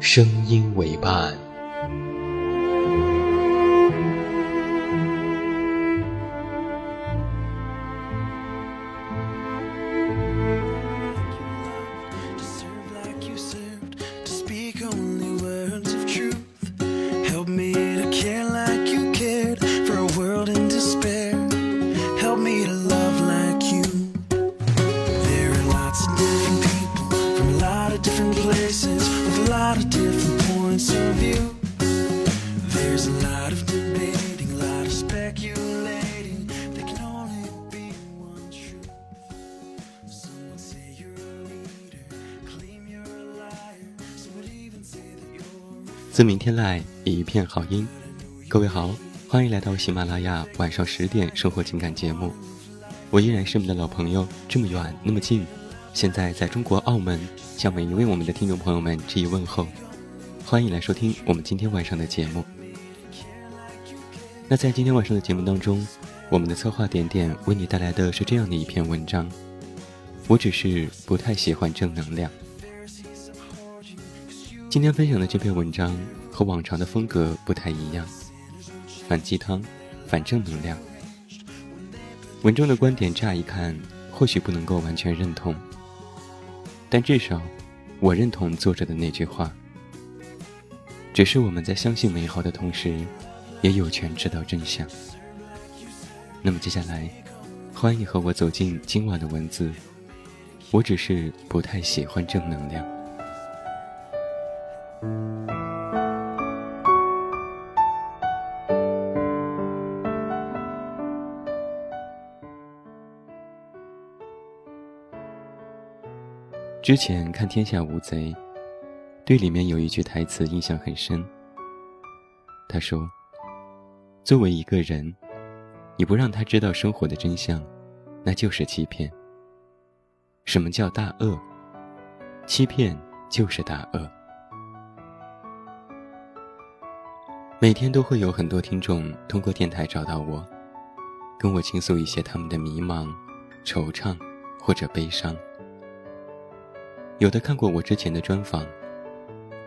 声音为伴。自明天来，一片好音。各位好，欢迎来到喜马拉雅晚上十点生活情感节目。我依然是你们的老朋友，这么远那么近，现在在中国澳门，向每一位我们的听众朋友们致以问候。欢迎来收听我们今天晚上的节目。那在今天晚上的节目当中，我们的策划点点为你带来的是这样的一篇文章。我只是不太喜欢正能量。今天分享的这篇文章和往常的风格不太一样，反鸡汤，反正能量。文中的观点乍一看或许不能够完全认同，但至少我认同作者的那句话：只是我们在相信美好的同时，也有权知道真相。那么接下来，欢迎和我走进今晚的文字。我只是不太喜欢正能量。之前看《天下无贼》，对里面有一句台词印象很深。他说：“作为一个人，你不让他知道生活的真相，那就是欺骗。什么叫大恶？欺骗就是大恶。”每天都会有很多听众通过电台找到我，跟我倾诉一些他们的迷茫、惆怅或者悲伤。有的看过我之前的专访，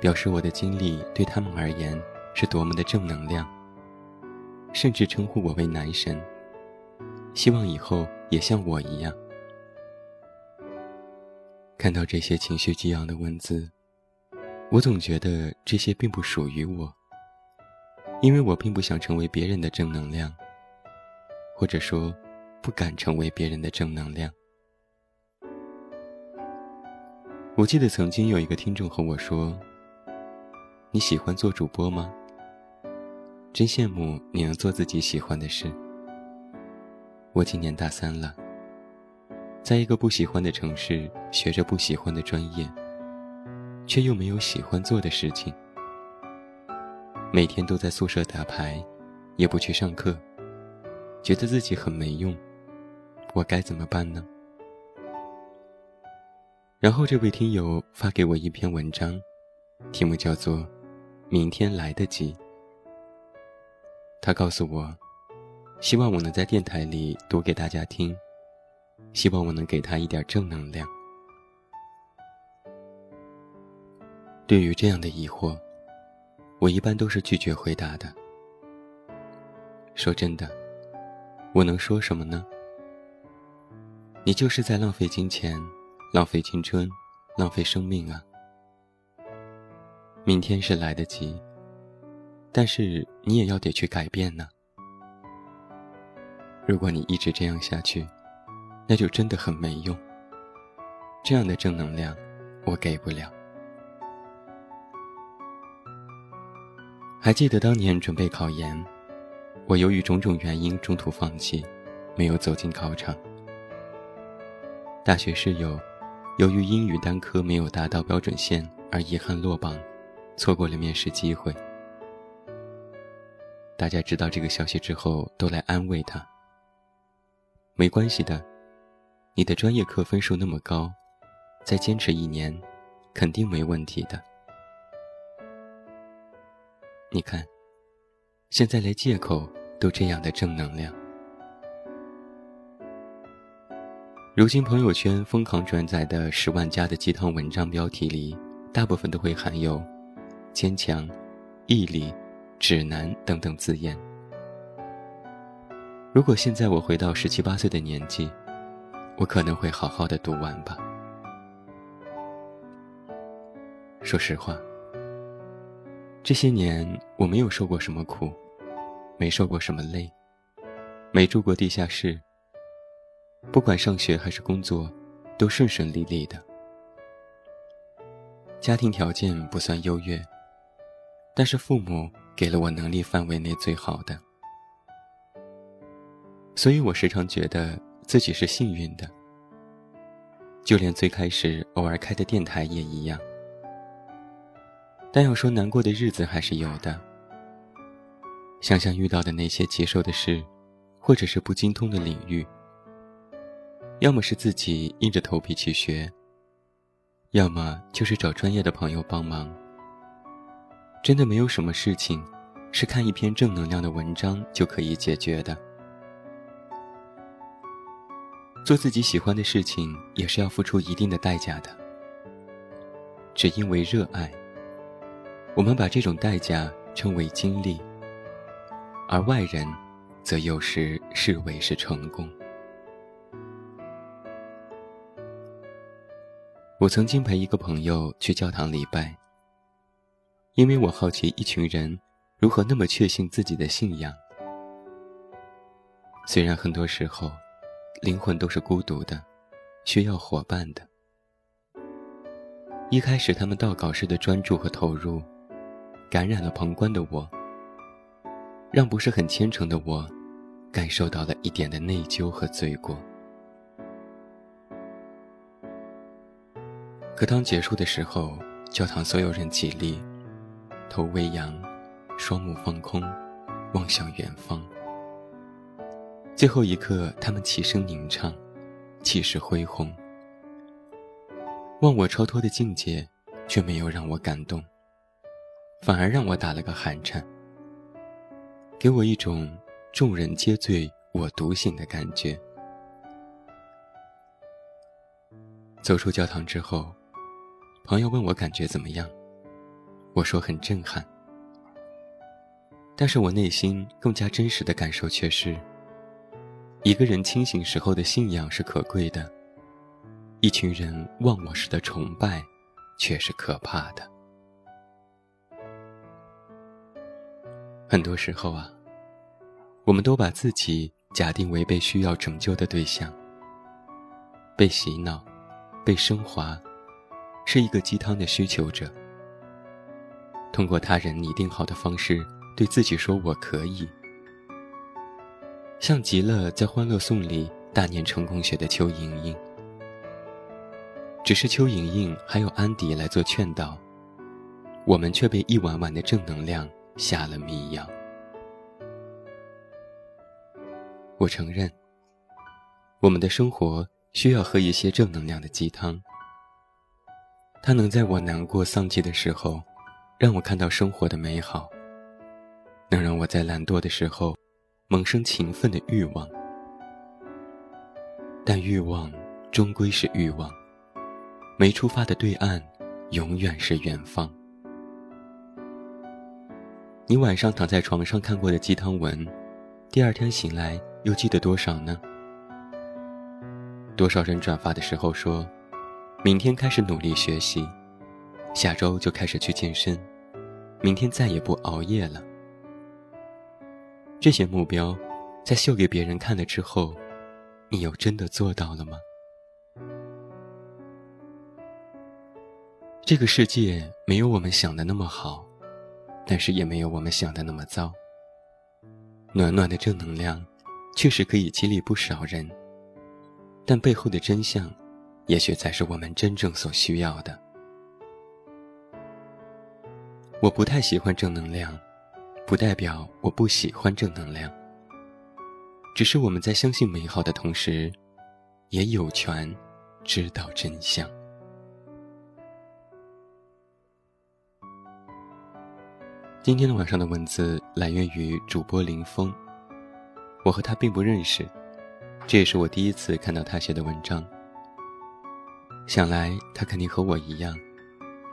表示我的经历对他们而言是多么的正能量，甚至称呼我为男神，希望以后也像我一样。看到这些情绪激昂的文字，我总觉得这些并不属于我，因为我并不想成为别人的正能量，或者说，不敢成为别人的正能量。我记得曾经有一个听众和我说：“你喜欢做主播吗？真羡慕你能做自己喜欢的事。”我今年大三了，在一个不喜欢的城市学着不喜欢的专业，却又没有喜欢做的事情，每天都在宿舍打牌，也不去上课，觉得自己很没用，我该怎么办呢？然后这位听友发给我一篇文章，题目叫做《明天来得及》。他告诉我，希望我能在电台里读给大家听，希望我能给他一点正能量。对于这样的疑惑，我一般都是拒绝回答的。说真的，我能说什么呢？你就是在浪费金钱。浪费青春，浪费生命啊！明天是来得及，但是你也要得去改变呢。如果你一直这样下去，那就真的很没用。这样的正能量，我给不了。还记得当年准备考研，我由于种种原因中途放弃，没有走进考场。大学室友，由于英语单科没有达到标准线而遗憾落榜，错过了面试机会。大家知道这个消息之后，都来安慰他。没关系的，你的专业课分数那么高，再坚持一年，肯定没问题的。你看，现在连借口都这样的正能量。如今朋友圈疯狂转载的十万加的鸡汤文章标题里，大部分都会含有“坚强”“毅力”“指南”等等字眼。如果现在我回到十七八岁的年纪，我可能会好好的读完吧。说实话，这些年我没有受过什么苦，没受过什么累，没住过地下室。不管上学还是工作，都顺顺利利的。家庭条件不算优越，但是父母给了我能力范围内最好的，所以我时常觉得自己是幸运的。就连最开始偶尔开的电台也一样。但要说难过的日子还是有的。想想遇到的那些棘手的事，或者是不精通的领域。要么是自己硬着头皮去学，要么就是找专业的朋友帮忙。真的没有什么事情，是看一篇正能量的文章就可以解决的。做自己喜欢的事情，也是要付出一定的代价的。只因为热爱，我们把这种代价称为经历，而外人，则有时视为是成功。我曾经陪一个朋友去教堂礼拜，因为我好奇一群人如何那么确信自己的信仰。虽然很多时候，灵魂都是孤独的，需要伙伴的。一开始他们祷告时的专注和投入，感染了旁观的我，让不是很虔诚的我，感受到了一点的内疚和罪过。可当结束的时候，教堂所有人起立，头微扬，双目放空，望向远方。最后一刻，他们齐声吟唱，气势恢宏。忘我超脱的境界，却没有让我感动，反而让我打了个寒颤，给我一种众人皆醉我独醒的感觉。走出教堂之后。朋友问我感觉怎么样，我说很震撼。但是我内心更加真实的感受却是：一个人清醒时候的信仰是可贵的，一群人忘我时的崇拜却是可怕的。很多时候啊，我们都把自己假定为被需要拯救的对象，被洗脑，被升华。是一个鸡汤的需求者，通过他人拟定好的方式对自己说“我可以”，像极了在《欢乐颂》里大念成功学的邱莹莹。只是邱莹莹还有安迪来做劝导，我们却被一碗碗的正能量下了迷药。我承认，我们的生活需要喝一些正能量的鸡汤。它能在我难过丧气的时候，让我看到生活的美好；能让我在懒惰的时候，萌生勤奋的欲望。但欲望终归是欲望，没出发的对岸，永远是远方。你晚上躺在床上看过的鸡汤文，第二天醒来又记得多少呢？多少人转发的时候说？明天开始努力学习，下周就开始去健身，明天再也不熬夜了。这些目标，在秀给别人看了之后，你又真的做到了吗？这个世界没有我们想的那么好，但是也没有我们想的那么糟。暖暖的正能量，确实可以激励不少人，但背后的真相，也许才是我们真正所需要的。我不太喜欢正能量，不代表我不喜欢正能量。只是我们在相信美好的同时，也有权知道真相。今天的晚上的文字来源于主播林峰，我和他并不认识，这也是我第一次看到他写的文章。想来他肯定和我一样，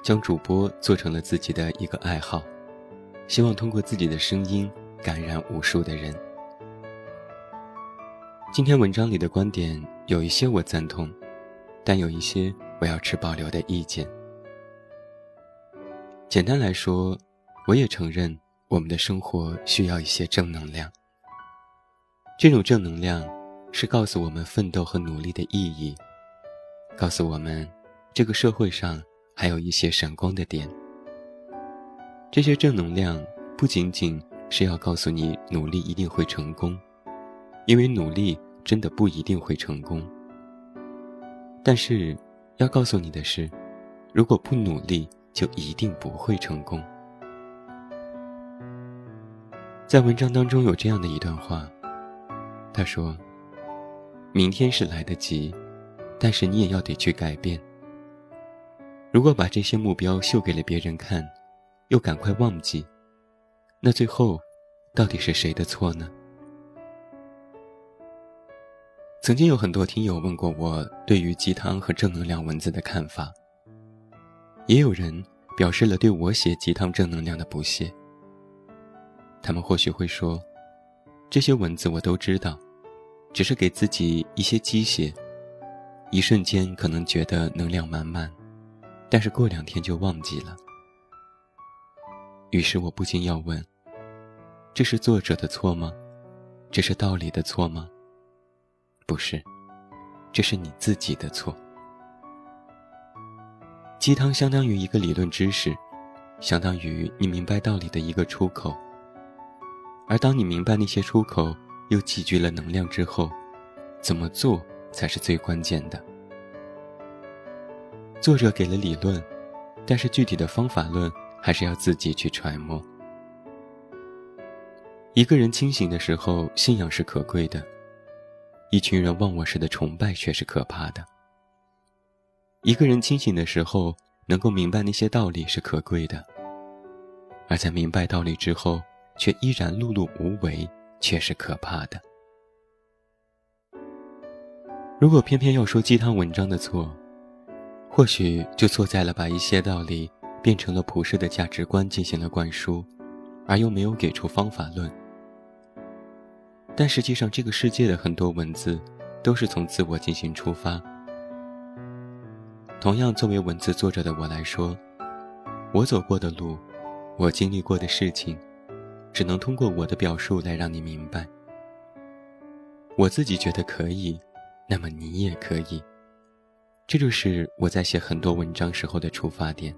将主播做成了自己的一个爱好，希望通过自己的声音感染无数的人。今天文章里的观点有一些我赞同，但有一些我要持保留的意见。简单来说。我也承认，我们的生活需要一些正能量。这种正能量，是告诉我们奋斗和努力的意义，告诉我们，这个社会上还有一些闪光的点。这些正能量不仅仅是要告诉你努力一定会成功，因为努力真的不一定会成功。但是，要告诉你的是，如果不努力，就一定不会成功。在文章当中有这样的一段话，他说：“明天是来得及，但是你也要得去改变。如果把这些目标秀给了别人看，又赶快忘记，那最后，到底是谁的错呢？”曾经有很多听友问过我对于鸡汤和正能量文字的看法，也有人表示了对我写鸡汤正能量的不屑。他们或许会说：“这些文字我都知道，只是给自己一些鸡血，一瞬间可能觉得能量满满，但是过两天就忘记了。”于是我不禁要问：“这是作者的错吗？这是道理的错吗？不是，这是你自己的错。鸡汤相当于一个理论知识，相当于你明白道理的一个出口。”而当你明白那些出口又积聚了能量之后，怎么做才是最关键的。作者给了理论，但是具体的方法论还是要自己去揣摩。一个人清醒的时候，信仰是可贵的；一群人忘我时的崇拜却是可怕的。一个人清醒的时候，能够明白那些道理是可贵的；而在明白道理之后，却依然碌碌无为，却是可怕的。如果偏偏要说鸡汤文章的错，或许就错在了把一些道理变成了普世的价值观进行了灌输，而又没有给出方法论。但实际上，这个世界的很多文字都是从自我进行出发。同样，作为文字作者的我来说，我走过的路，我经历过的事情。只能通过我的表述来让你明白。我自己觉得可以，那么你也可以。这就是我在写很多文章时候的出发点。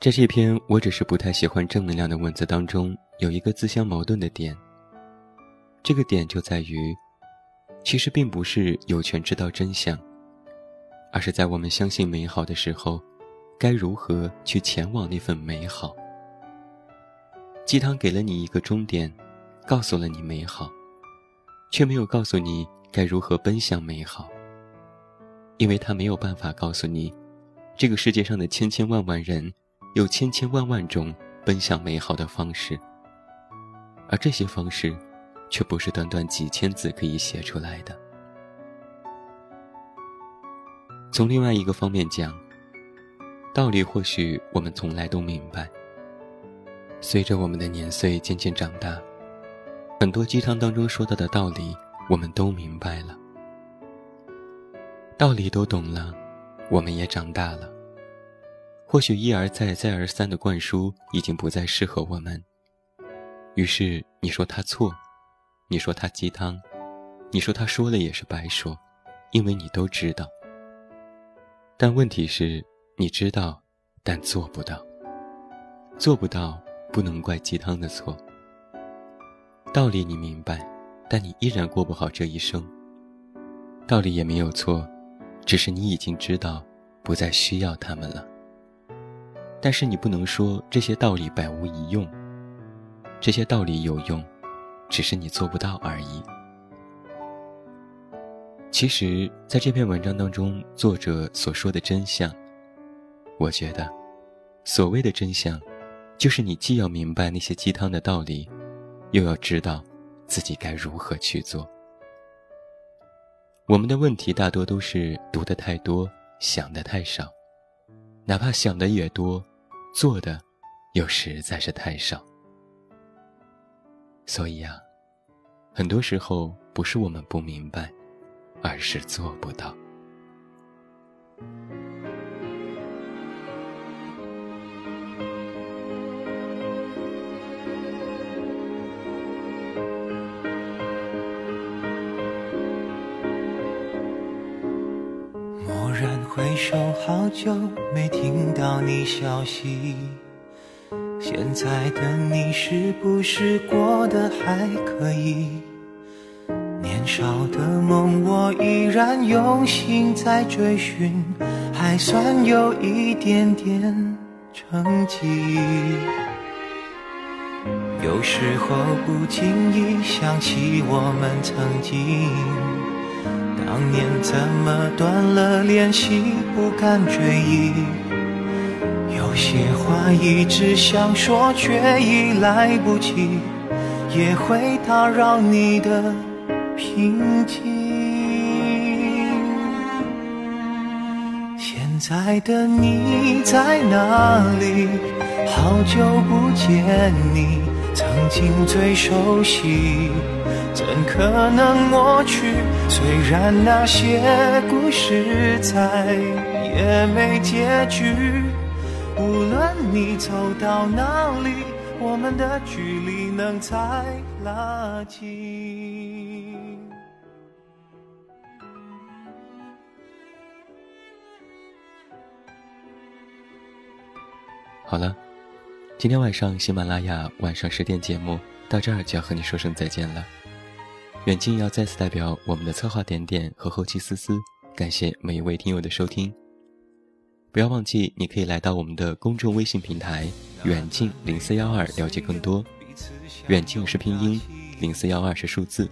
在这篇我只是不太喜欢正能量的文字当中，有一个自相矛盾的点。这个点就在于，其实并不是有权知道真相，而是在我们相信美好的时候。该如何去前往那份美好？鸡汤给了你一个终点，告诉了你美好，却没有告诉你该如何奔向美好。因为他没有办法告诉你，这个世界上的千千万万人，有千千万万种奔向美好的方式，而这些方式，却不是短短几千字可以写出来的。从另外一个方面讲。道理或许我们从来都明白。随着我们的年岁渐渐长大，很多鸡汤当中说到的道理，我们都明白了。道理都懂了，我们也长大了。或许一而再、再而三的灌输已经不再适合我们。于是你说他错，你说他鸡汤，你说他说了也是白说，因为你都知道。但问题是，你知道，但做不到。做不到，不能怪鸡汤的错。道理你明白，但你依然过不好这一生。道理也没有错，只是你已经知道，不再需要他们了。但是你不能说这些道理百无一用。这些道理有用，只是你做不到而已。其实，在这篇文章当中，作者所说的真相，我觉得，所谓的真相，就是你既要明白那些鸡汤的道理，又要知道自己该如何去做。我们的问题大多都是读的太多，想的太少，哪怕想的越多，做的又实在是太少。所以啊，很多时候不是我们不明白，而是做不到。回首，好久没听到你消息。现在的你是不是过得还可以？年少的梦我依然用心在追寻，还算有一点点成绩。有时候不经意想起我们曾经，当年怎么断了联系，不敢追忆。有些话一直想说，却已来不及，也会打扰你的平静。现在的你在哪里？好久不见你，曾经最熟悉，怎可能抹去？虽然那些故事再也没结局。无论你走到哪里，我们的距离能再拉近。好了，今天晚上喜马拉雅晚上十点节目到这儿就要和你说声再见了。远近要再次代表我们的策划点点和后期思思，感谢每一位听友的收听。不要忘记，你可以来到我们的公众微信平台“远近零四幺二”了解更多。远近是拼音，零四幺二是数字。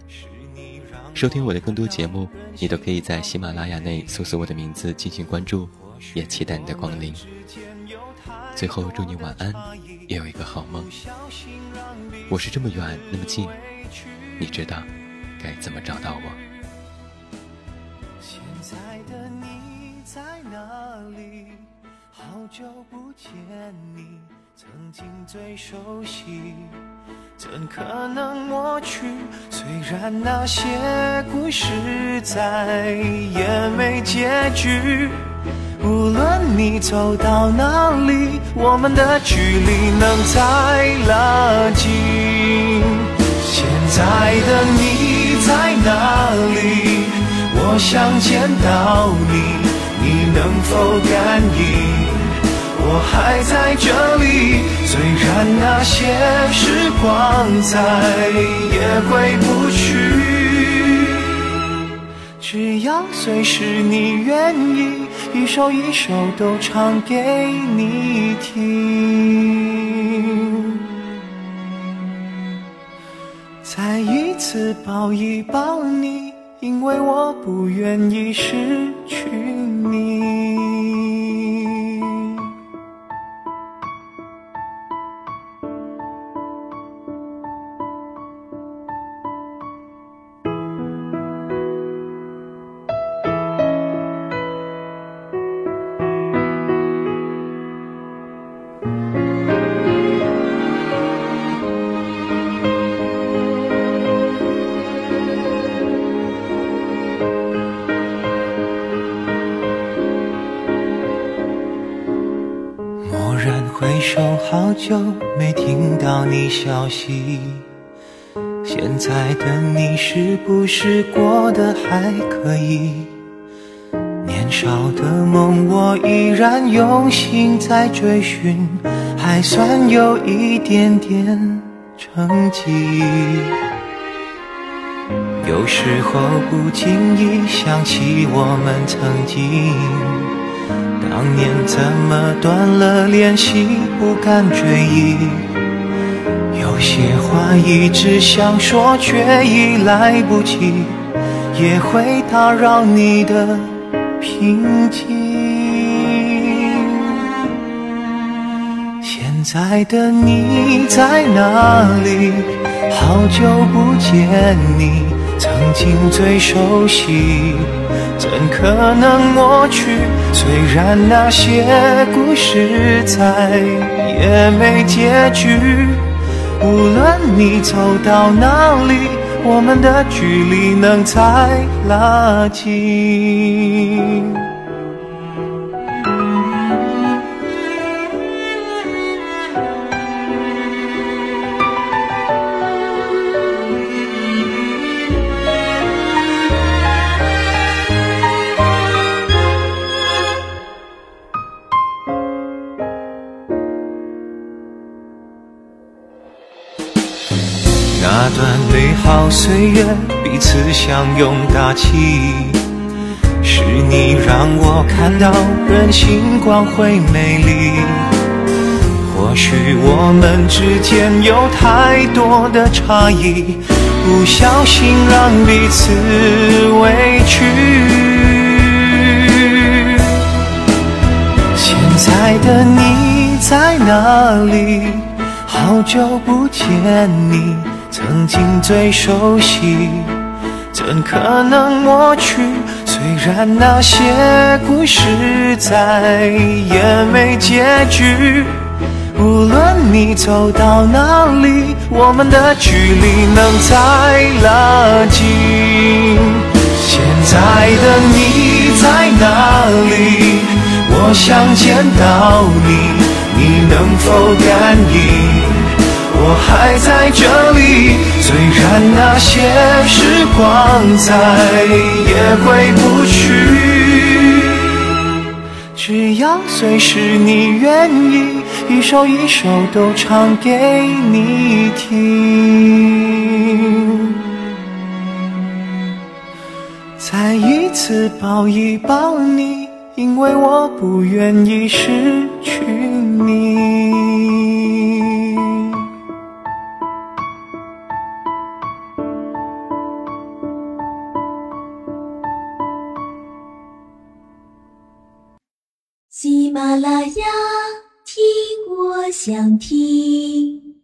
收听我的更多节目，你都可以在喜马拉雅内搜索我的名字进行关注，也期待你的光临。最后，祝你晚安，也有一个好梦。我是这么远那么近，你知道该怎么找到我。现在的你在哪里？好久不见你，曾经最熟悉，怎可能抹去？虽然那些故事再也没结局，无论你走到哪里，我们的距离能再拉近。现在的你在哪里？我想见到你，你能否感应？我还在这里，虽然那些时光再也回不去，只要随时你愿意，一首一首都唱给你听，再一次抱一抱你，因为我不愿意失去你。久没听到你消息。现在的你是不是过得还可以？年少的梦，我依然用心在追寻，还算有一点点成绩。有时候不经意想起我们曾经，当年怎么断了联系，不敢追忆。有些话一直想说，却已来不及，也会打扰你的平静。现在的你在哪里？好久不见你。曾经最熟悉，怎可能抹去？虽然那些故事再也没结局，无论你走到哪里，我们的距离能再拉近。月，彼此相拥大气，是你让我看到人性光辉美丽。或许我们之间有太多的差异，不小心让彼此委屈。现在的你在哪里？好久不见你。曾经最熟悉，怎可能抹去？虽然那些故事再也没结局，无论你走到哪里，我们的距离能再拉近。现在的你在哪里？我想见到你，你能否感应？我还在这里，虽然那些时光再也回不去，只要随时你愿意，一首一首都唱给你听，再一次抱一抱你，因为我不愿意失去你。马拉雅，听我想听。